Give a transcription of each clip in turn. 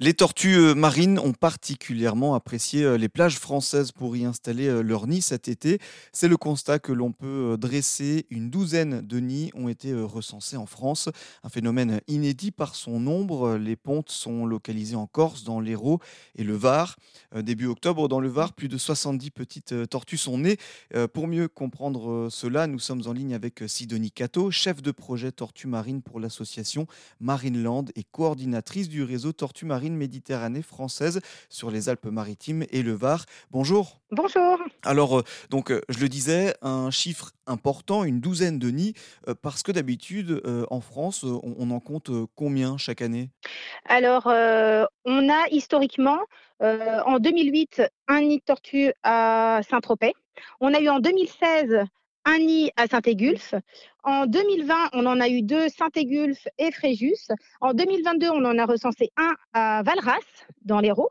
Les tortues euh, marines ont particulièrement apprécié euh, les plages françaises pour y installer euh, leur nid cet été. C'est le constat que l'on peut dresser. Une douzaine de nids ont été recensés en France. Un phénomène inédit par son nombre. Les pontes sont localisées en Corse, dans l'Hérault et le Var. Début octobre, dans le Var, plus de 70 petites tortues sont nées. Pour mieux comprendre cela, nous sommes en ligne avec Sidonie Cato, chef de projet Tortues marines pour l'association Marineland et coordinatrice du réseau Tortues marines Méditerranée française sur les Alpes-Maritimes et le Var. Bonjour. Bonjour. Alors, euh, donc, euh, je le disais, un chiffre important, une douzaine de nids, euh, parce que d'habitude, en France, on, en compte combien chaque année? Alors, on a historiquement, en 2008, un nid de tortue à Saint-Tropez. On a eu en 2016 un nid à Saint-Égulphe. En 2020, on en a eu deux, Saint-Égulphe et Fréjus. En 2022, on en a recensé un à Valras, dans l'Hérault.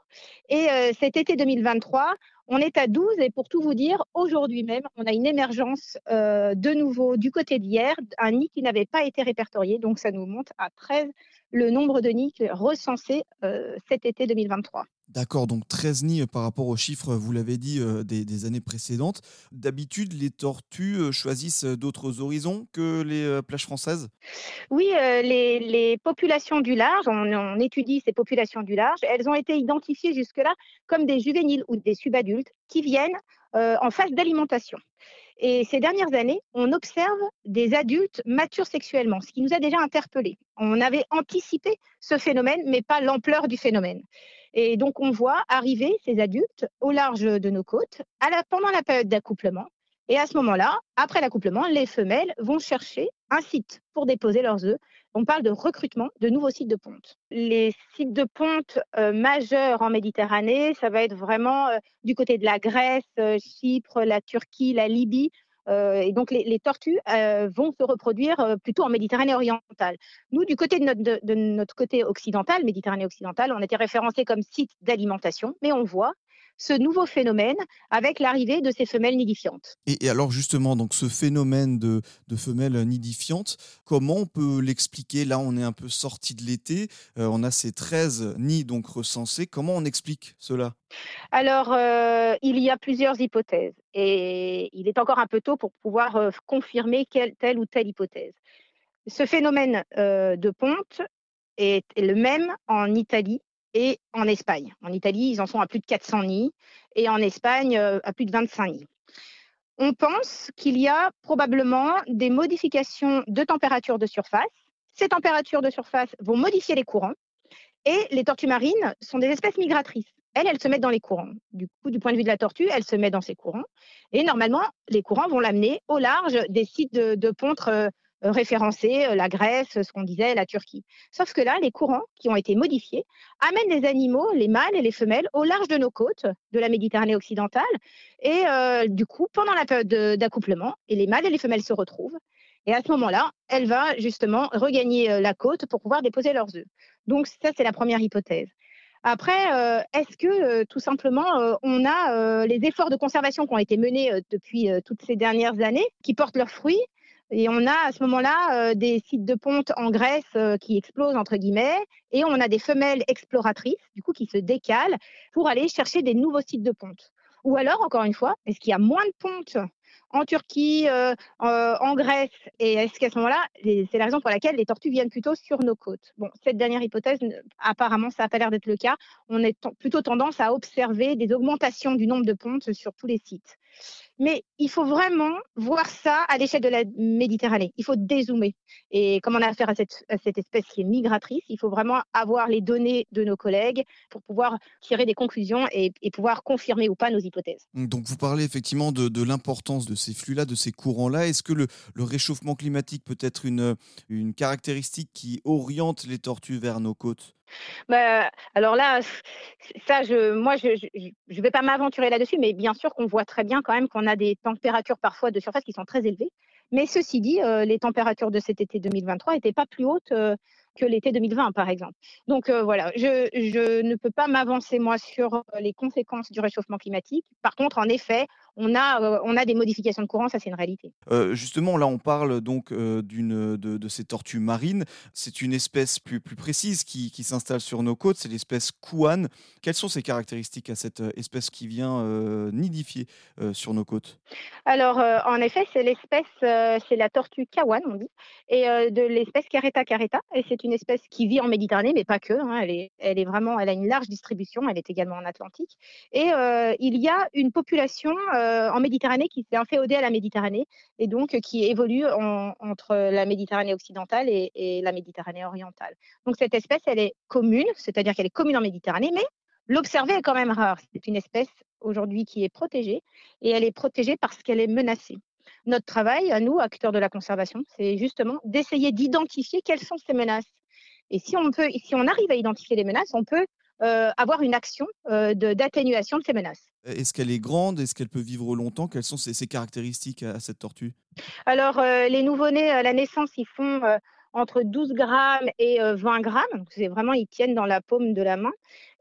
Et euh, cet été 2023, on est à 12 et pour tout vous dire, aujourd'hui même, on a une émergence euh, de nouveau du côté d'hier, un nid qui n'avait pas été répertorié. Donc ça nous monte à 13 le nombre de nids recensés euh, cet été 2023. D'accord, donc 13 nids par rapport aux chiffres, vous l'avez dit, euh, des, années précédentes. D'habitude, les tortues euh, choisissent d'autres horizons que les euh, plages françaises? Oui, les, populations du large, on, étudie ces populations du large, elles ont été identifiées jusque-là comme des juvéniles ou des subadultes qui viennent en phase d'alimentation. Et ces dernières années, on observe des adultes matures sexuellement, ce qui nous a déjà interpellés. On avait anticipé ce phénomène, mais pas l'ampleur du phénomène. Et donc, on voit arriver ces adultes au large de nos côtes pendant la période d'accouplement. Et à ce moment-là, après l'accouplement, les femelles vont chercher un site pour déposer leurs œufs. On parle de recrutement de nouveaux sites de ponte. Les sites de ponte euh, majeurs en Méditerranée, ça va être vraiment euh, du côté de la Grèce, euh, Chypre, la Turquie, la Libye. Et donc, les, tortues vont se reproduire plutôt en Méditerranée orientale. Nous, du côté de notre, de notre côté occidental, Méditerranée occidentale, on était référencé comme site d'alimentation, mais on voit ce nouveau phénomène avec l'arrivée de ces femelles nidifiantes. Et, alors justement, donc ce phénomène de, femelles nidifiantes, comment on peut l'expliquer? Là, on est un peu sorti de l'été, euh, on a ces 13 nids donc recensés. Comment on explique cela? Alors, euh, il y a plusieurs hypothèses et il est encore un peu tôt pour pouvoir euh, confirmer quelle, telle ou telle hypothèse. Ce phénomène de ponte est le même en Italie et en Espagne. En Italie, ils en sont à plus de 400 nids et en Espagne, euh, à plus de 25 nids. On pense qu'il y a probablement des modifications de température de surface. Ces températures de surface vont modifier les courants et les tortues marines sont des espèces migratrices. Elles, elles se mettent dans les courants. Du coup, du point de vue de la tortue, elle se met dans ces courants. Et normalement, les courants vont l'amener au large des sites de, de pontre euh, euh, référencer euh, la Grèce, ce qu'on disait, la Turquie. Sauf que là, les courants qui ont été modifiés amènent les animaux, les mâles et les femelles, au large de nos côtes de la Méditerranée occidentale. Et euh, du coup, pendant la période d'accouplement, les mâles et les femelles se retrouvent. Et à ce moment-là, elle va justement regagner la côte pour pouvoir déposer leurs œufs. Donc ça, c'est la première hypothèse. Après, est-ce que tout simplement, on a les efforts de conservation qui ont été menés depuis toutes ces dernières années qui portent leurs fruits? Et on a à ce moment-là euh, des sites de ponte en Grèce euh, qui explosent, entre guillemets, et on a des femelles exploratrices, du coup, qui se décalent pour aller chercher des nouveaux sites de ponte. Ou alors, encore une fois, est-ce qu'il y a moins de pontes en Turquie, euh, en Grèce Et est-ce qu'à ce, moment-là, c'est la raison pour laquelle les tortues viennent plutôt sur nos côtes Bon, cette dernière hypothèse, apparemment, ça n'a pas l'air d'être le cas. On a plutôt tendance à observer des augmentations du nombre de pontes sur tous les sites. Mais il faut vraiment voir ça à l'échelle de la Méditerranée. Il faut dézoomer. Et comme on a affaire à cette, espèce qui est migratrice, il faut vraiment avoir les données de nos collègues pour pouvoir tirer des conclusions et, pouvoir confirmer ou pas nos hypothèses. Donc vous parlez effectivement de, l'importance de ces flux-là, de ces courants-là? Est-ce que le, réchauffement climatique peut être une, caractéristique qui oriente les tortues vers nos côtes? Bah, alors là, ça, je, moi, je ne vais pas m'aventurer là-dessus, mais bien sûr qu'on voit très bien quand même qu'on a des températures parfois de surface qui sont très élevées. Mais ceci dit, euh, les températures de cet été 2023 n'étaient pas plus hautes euh, que l'été 2020, par exemple. Donc euh, voilà, je, je, ne peux pas m'avancer moi sur les conséquences du réchauffement climatique. Par contre, en effet, on a, on a des modifications de courant, ça c'est une réalité. justement, là on parle donc d'une de, ces tortues marines. C'est une espèce plus, plus précise qui, qui s'installe sur nos côtes, c'est l'espèce Kouan. Quelles sont ses caractéristiques à cette espèce qui vient nidifier sur nos côtes? Alors en effet, c'est l'espèce, c'est la tortue Kawan, on dit, et de l'espèce Careta careta. Et c'est une espèce qui vit en Méditerranée, mais pas que. Hein. elle, est, elle est vraiment, elle a une large distribution. Elle est également en Atlantique. Et il y a une population en Méditerranée qui s'est inféodée à la Méditerranée et donc qui évolue entre la Méditerranée occidentale et, la Méditerranée orientale. Donc cette espèce, elle est commune, c'est-à-dire qu'elle est commune en Méditerranée, mais l'observer est quand même rare. C'est une espèce aujourd'hui qui est protégée et elle est protégée parce qu'elle est menacée. Notre travail, à nous, acteurs de la conservation, c'est justement d'essayer d'identifier quelles sont ces menaces. Et si on, peut, si on arrive à identifier les menaces, on peut euh, avoir une action euh, d'atténuation de, ces menaces. Est-ce qu'elle est grande? Est-ce qu'elle peut vivre longtemps? Quelles sont ses, caractéristiques à, cette tortue? Alors, euh, les nouveau-nés à la naissance, ils font entre 12 grammes et 20 grammes. Donc, c'est vraiment, ils tiennent dans la paume de la main.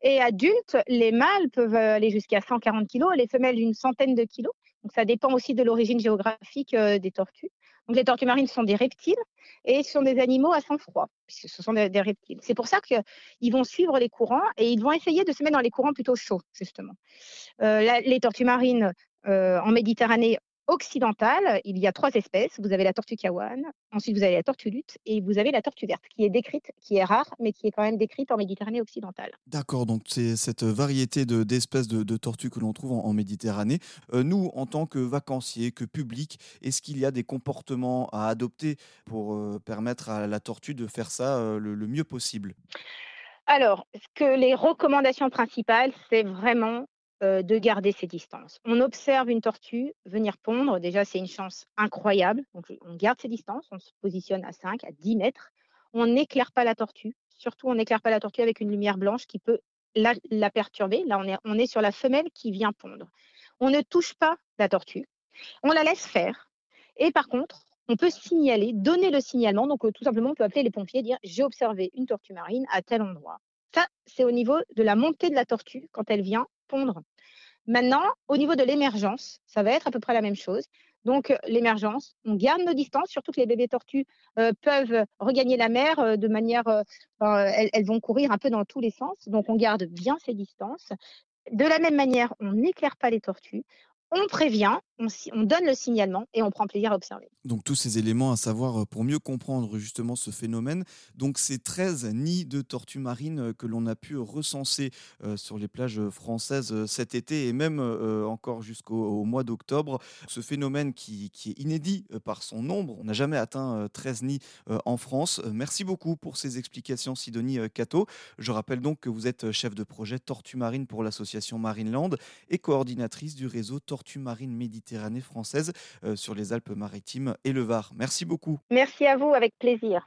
Et adultes, les mâles peuvent aller jusqu'à 140 kg, les femelles une centaine de kilos. Donc, ça dépend aussi de l'origine géographique des tortues. Donc, les tortues marines sont des reptiles et sont des animaux à sang froid, puisque ce sont des, reptiles. C'est pour ça qu'ils vont suivre les courants et ils vont essayer de se mettre dans les courants plutôt chauds, justement. les tortues marines en Méditerranée occidentale, il y a trois espèces. Vous avez la tortue kawan, ensuite vous avez la tortue lutte et vous avez la tortue verte, qui est décrite, qui est rare, mais qui est quand même décrite en Méditerranée occidentale. D'accord, donc c'est cette variété d'espèces de, tortues que l'on trouve en, Méditerranée. Euh, nous, en tant que vacanciers, que public, est-ce qu'il y a des comportements à adopter pour euh, permettre à la tortue de faire ça euh, le, le mieux possible? Alors, ce que les recommandations principales, c'est vraiment euh, de garder ses distances. On observe une tortue venir pondre, déjà c'est une chance incroyable, donc on garde ses distances, on se positionne à 5, à 10 mètres, on n'éclaire pas la tortue, surtout on n'éclaire pas la tortue avec une lumière blanche qui peut la, perturber, là on est, on est sur la femelle qui vient pondre. On ne touche pas la tortue, on la laisse faire, et par contre, on peut signaler, donner le signalement. Donc, euh, tout simplement, on peut appeler les pompiers et dire j'ai observé une tortue marine à tel endroit. Ça, c'est au niveau de la montée de la tortue quand elle vient Maintenant, au niveau de l'émergence, ça va être à peu près la même chose. Donc, euh, l'émergence, on garde nos distances, surtout que les bébés tortues euh, peuvent regagner la mer euh, de manière. elles, vont courir un peu dans tous les sens. Donc, on garde bien ces distances. De la même manière, on n'éclaire pas les tortues on prévient, on, donne le signalement et on prend plaisir à observer. Donc tous ces éléments à savoir euh, pour mieux comprendre justement ce phénomène. Donc ces 13 nids de tortues marines euh, que l'on a pu recenser euh, sur les plages françaises cet été et même encore jusqu'au mois d'octobre. Ce phénomène qui, est inédit par son nombre. On n'a jamais atteint 13 nids en France. Merci beaucoup pour ces explications Sidonie Cato. Je rappelle donc que vous êtes chef de projet Tortue Marine pour l'association Marineland et coordinatrice du réseau Marine Méditerranée française euh, sur les Alpes-Maritimes et le Var. Merci beaucoup. Merci à vous, avec plaisir.